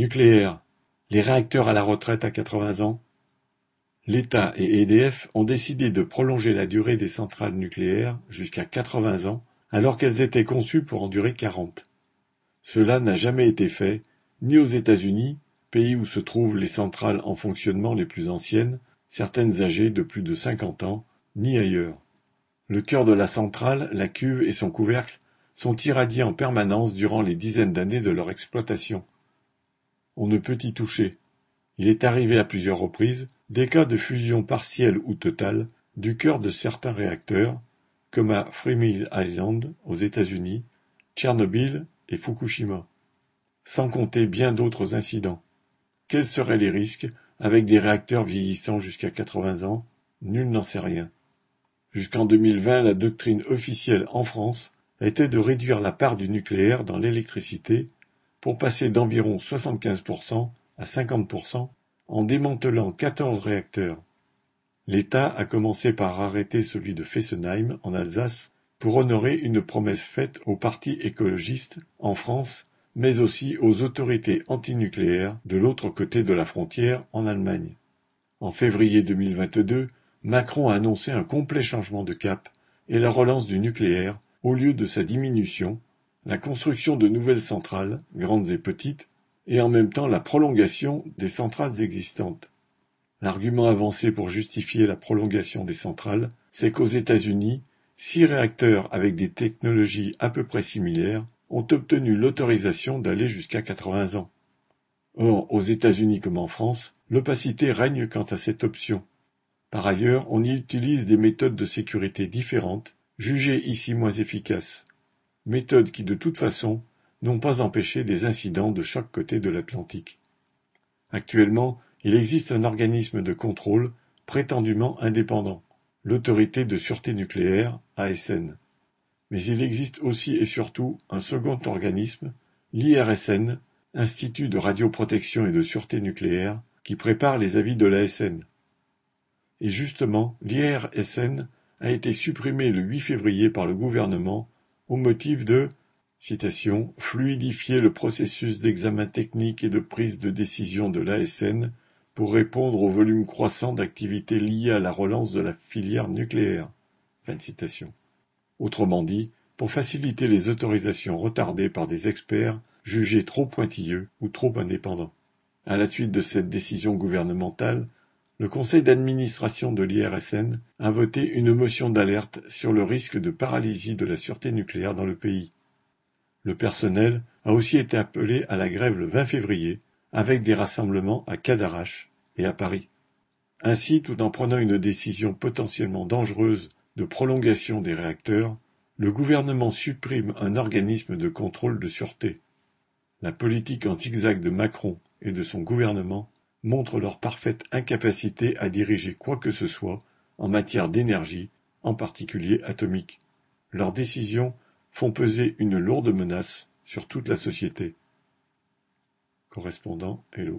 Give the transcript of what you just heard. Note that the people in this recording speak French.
Nucléaire: les réacteurs à la retraite à quatre-vingts ans? L'État et EDF ont décidé de prolonger la durée des centrales nucléaires jusqu'à quatre-vingts ans alors qu'elles étaient conçues pour en durer quarante. Cela n'a jamais été fait, ni aux États-Unis, pays où se trouvent les centrales en fonctionnement les plus anciennes, certaines âgées de plus de cinquante ans, ni ailleurs. Le cœur de la centrale, la cuve et son couvercle sont irradiés en permanence durant les dizaines d'années de leur exploitation. On ne peut y toucher. Il est arrivé à plusieurs reprises des cas de fusion partielle ou totale du cœur de certains réacteurs, comme à Three Island aux États-Unis, Tchernobyl et Fukushima, sans compter bien d'autres incidents. Quels seraient les risques avec des réacteurs vieillissant jusqu'à 80 ans? Nul n'en sait rien. Jusqu'en 2020, la doctrine officielle en France était de réduire la part du nucléaire dans l'électricité pour passer d'environ 75% à 50% en démantelant quatorze réacteurs. L'État a commencé par arrêter celui de Fessenheim en Alsace pour honorer une promesse faite aux partis écologistes en France, mais aussi aux autorités antinucléaires de l'autre côté de la frontière en Allemagne. En février 2022, Macron a annoncé un complet changement de cap et la relance du nucléaire au lieu de sa diminution, la construction de nouvelles centrales, grandes et petites, et en même temps la prolongation des centrales existantes. L'argument avancé pour justifier la prolongation des centrales, c'est qu'aux États-Unis, six réacteurs avec des technologies à peu près similaires ont obtenu l'autorisation d'aller jusqu'à 80 ans. Or, aux États-Unis comme en France, l'opacité règne quant à cette option. Par ailleurs, on y utilise des méthodes de sécurité différentes, jugées ici moins efficaces, méthodes qui de toute façon n'ont pas empêché des incidents de chaque côté de l'Atlantique. Actuellement, il existe un organisme de contrôle prétendument indépendant, l'Autorité de sûreté nucléaire, ASN. Mais il existe aussi et surtout un second organisme, l'IRSN, Institut de radioprotection et de sûreté nucléaire, qui prépare les avis de l'ASN. Et justement, l'IRSN a été supprimé le 8 février par le gouvernement au motif de fluidifier le processus d'examen technique et de prise de décision de l'ASN pour répondre au volume croissant d'activités liées à la relance de la filière nucléaire. Autrement dit, pour faciliter les autorisations retardées par des experts jugés trop pointilleux ou trop indépendants. À la suite de cette décision gouvernementale, le conseil d'administration de l'IRSN a voté une motion d'alerte sur le risque de paralysie de la sûreté nucléaire dans le pays. Le personnel a aussi été appelé à la grève le 20 février, avec des rassemblements à Cadarache et à Paris. Ainsi, tout en prenant une décision potentiellement dangereuse de prolongation des réacteurs, le gouvernement supprime un organisme de contrôle de sûreté. La politique en zigzag de Macron et de son gouvernement montrent leur parfaite incapacité à diriger quoi que ce soit en matière d'énergie, en particulier atomique. Leurs décisions font peser une lourde menace sur toute la société. Correspondant Hello.